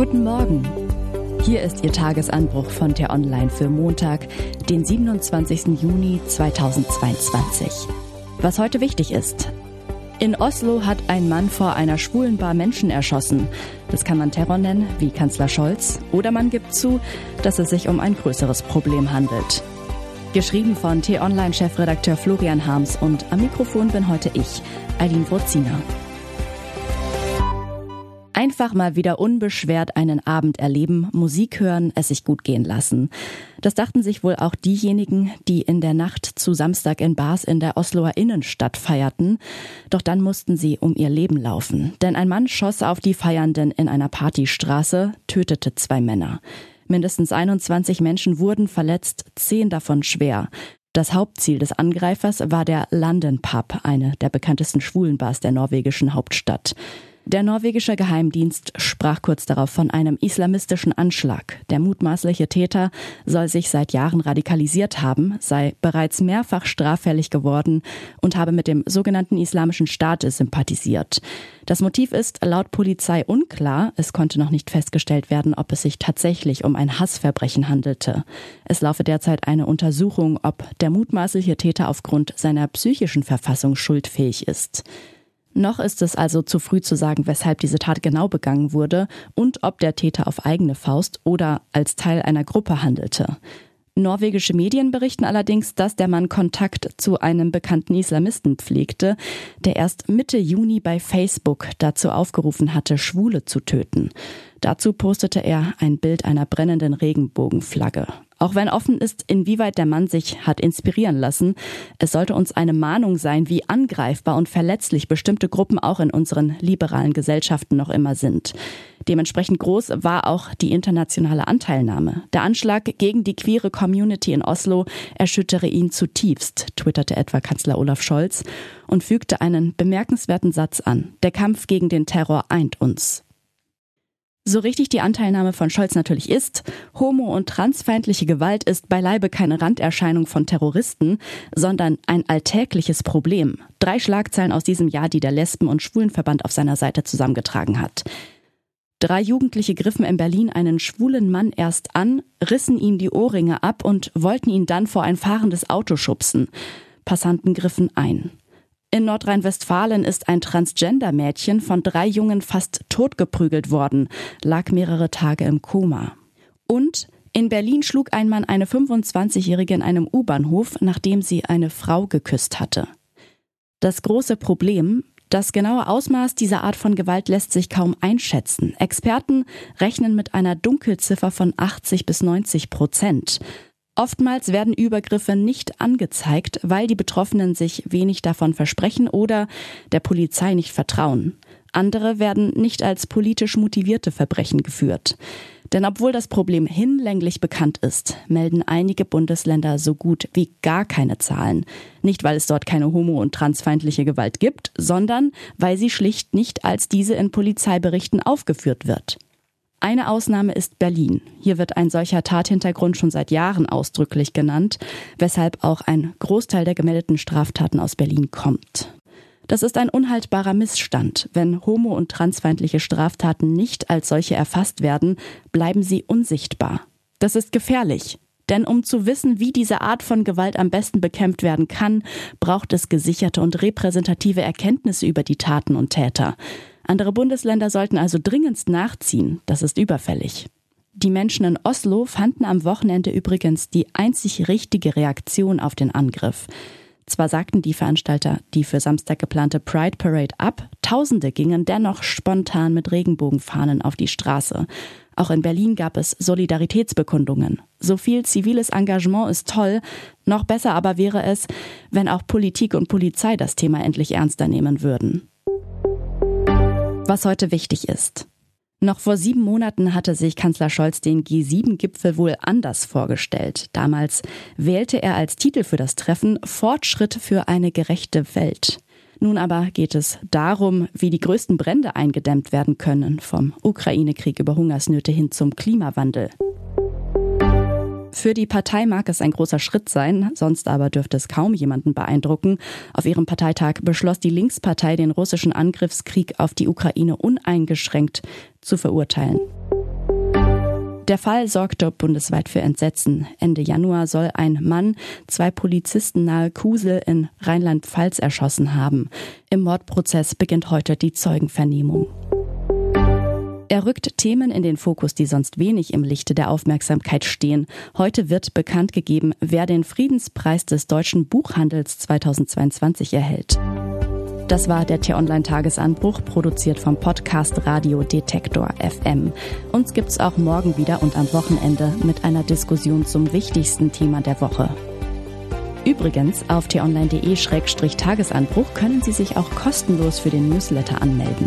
Guten Morgen. Hier ist Ihr Tagesanbruch von der Online für Montag, den 27. Juni 2022. Was heute wichtig ist. In Oslo hat ein Mann vor einer schwulen Bar Menschen erschossen. Das kann man Terror nennen, wie Kanzler Scholz, oder man gibt zu, dass es sich um ein größeres Problem handelt. Geschrieben von T-Online-Chefredakteur Florian Harms und am Mikrofon bin heute ich, Eileen Wurziner. Einfach mal wieder unbeschwert einen Abend erleben, Musik hören, es sich gut gehen lassen. Das dachten sich wohl auch diejenigen, die in der Nacht zu Samstag in Bars in der Osloer Innenstadt feierten. Doch dann mussten sie um ihr Leben laufen. Denn ein Mann schoss auf die Feiernden in einer Partystraße, tötete zwei Männer. Mindestens 21 Menschen wurden verletzt, zehn davon schwer. Das Hauptziel des Angreifers war der London Pub, eine der bekanntesten Schwulenbars der norwegischen Hauptstadt. Der norwegische Geheimdienst sprach kurz darauf von einem islamistischen Anschlag. Der mutmaßliche Täter soll sich seit Jahren radikalisiert haben, sei bereits mehrfach straffällig geworden und habe mit dem sogenannten Islamischen Staat sympathisiert. Das Motiv ist laut Polizei unklar. Es konnte noch nicht festgestellt werden, ob es sich tatsächlich um ein Hassverbrechen handelte. Es laufe derzeit eine Untersuchung, ob der mutmaßliche Täter aufgrund seiner psychischen Verfassung schuldfähig ist. Noch ist es also zu früh zu sagen, weshalb diese Tat genau begangen wurde und ob der Täter auf eigene Faust oder als Teil einer Gruppe handelte. Norwegische Medien berichten allerdings, dass der Mann Kontakt zu einem bekannten Islamisten pflegte, der erst Mitte Juni bei Facebook dazu aufgerufen hatte, Schwule zu töten. Dazu postete er ein Bild einer brennenden Regenbogenflagge. Auch wenn offen ist, inwieweit der Mann sich hat inspirieren lassen, es sollte uns eine Mahnung sein, wie angreifbar und verletzlich bestimmte Gruppen auch in unseren liberalen Gesellschaften noch immer sind. Dementsprechend groß war auch die internationale Anteilnahme. Der Anschlag gegen die queere Community in Oslo erschüttere ihn zutiefst, twitterte etwa Kanzler Olaf Scholz und fügte einen bemerkenswerten Satz an. Der Kampf gegen den Terror eint uns. So richtig die Anteilnahme von Scholz natürlich ist, homo- und transfeindliche Gewalt ist beileibe keine Randerscheinung von Terroristen, sondern ein alltägliches Problem. Drei Schlagzeilen aus diesem Jahr, die der Lesben- und Schwulenverband auf seiner Seite zusammengetragen hat. Drei Jugendliche griffen in Berlin einen schwulen Mann erst an, rissen ihm die Ohrringe ab und wollten ihn dann vor ein fahrendes Auto schubsen. Passanten griffen ein. In Nordrhein-Westfalen ist ein Transgender-Mädchen von drei Jungen fast totgeprügelt worden, lag mehrere Tage im Koma. Und in Berlin schlug ein Mann eine 25-Jährige in einem U-Bahnhof, nachdem sie eine Frau geküsst hatte. Das große Problem, das genaue Ausmaß dieser Art von Gewalt lässt sich kaum einschätzen. Experten rechnen mit einer Dunkelziffer von 80 bis 90 Prozent. Oftmals werden Übergriffe nicht angezeigt, weil die Betroffenen sich wenig davon versprechen oder der Polizei nicht vertrauen. Andere werden nicht als politisch motivierte Verbrechen geführt. Denn obwohl das Problem hinlänglich bekannt ist, melden einige Bundesländer so gut wie gar keine Zahlen. Nicht, weil es dort keine homo- und transfeindliche Gewalt gibt, sondern weil sie schlicht nicht als diese in Polizeiberichten aufgeführt wird. Eine Ausnahme ist Berlin. Hier wird ein solcher Tathintergrund schon seit Jahren ausdrücklich genannt, weshalb auch ein Großteil der gemeldeten Straftaten aus Berlin kommt. Das ist ein unhaltbarer Missstand. Wenn homo- und transfeindliche Straftaten nicht als solche erfasst werden, bleiben sie unsichtbar. Das ist gefährlich. Denn um zu wissen, wie diese Art von Gewalt am besten bekämpft werden kann, braucht es gesicherte und repräsentative Erkenntnisse über die Taten und Täter. Andere Bundesländer sollten also dringendst nachziehen. Das ist überfällig. Die Menschen in Oslo fanden am Wochenende übrigens die einzig richtige Reaktion auf den Angriff. Zwar sagten die Veranstalter die für Samstag geplante Pride Parade ab, Tausende gingen dennoch spontan mit Regenbogenfahnen auf die Straße. Auch in Berlin gab es Solidaritätsbekundungen. So viel ziviles Engagement ist toll, noch besser aber wäre es, wenn auch Politik und Polizei das Thema endlich ernster nehmen würden was heute wichtig ist. Noch vor sieben Monaten hatte sich Kanzler Scholz den G7-Gipfel wohl anders vorgestellt. Damals wählte er als Titel für das Treffen Fortschritt für eine gerechte Welt. Nun aber geht es darum, wie die größten Brände eingedämmt werden können, vom Ukraine-Krieg über Hungersnöte hin zum Klimawandel. Für die Partei mag es ein großer Schritt sein, sonst aber dürfte es kaum jemanden beeindrucken. Auf ihrem Parteitag beschloss die Linkspartei, den russischen Angriffskrieg auf die Ukraine uneingeschränkt zu verurteilen. Der Fall sorgte bundesweit für Entsetzen. Ende Januar soll ein Mann zwei Polizisten nahe Kusel in Rheinland-Pfalz erschossen haben. Im Mordprozess beginnt heute die Zeugenvernehmung. Er rückt Themen in den Fokus, die sonst wenig im Lichte der Aufmerksamkeit stehen. Heute wird bekannt gegeben, wer den Friedenspreis des deutschen Buchhandels 2022 erhält. Das war der T-Online-Tagesanbruch, produziert vom Podcast Radio Detektor FM. Uns gibt's auch morgen wieder und am Wochenende mit einer Diskussion zum wichtigsten Thema der Woche. Übrigens, auf t-online.de-tagesanbruch können Sie sich auch kostenlos für den Newsletter anmelden.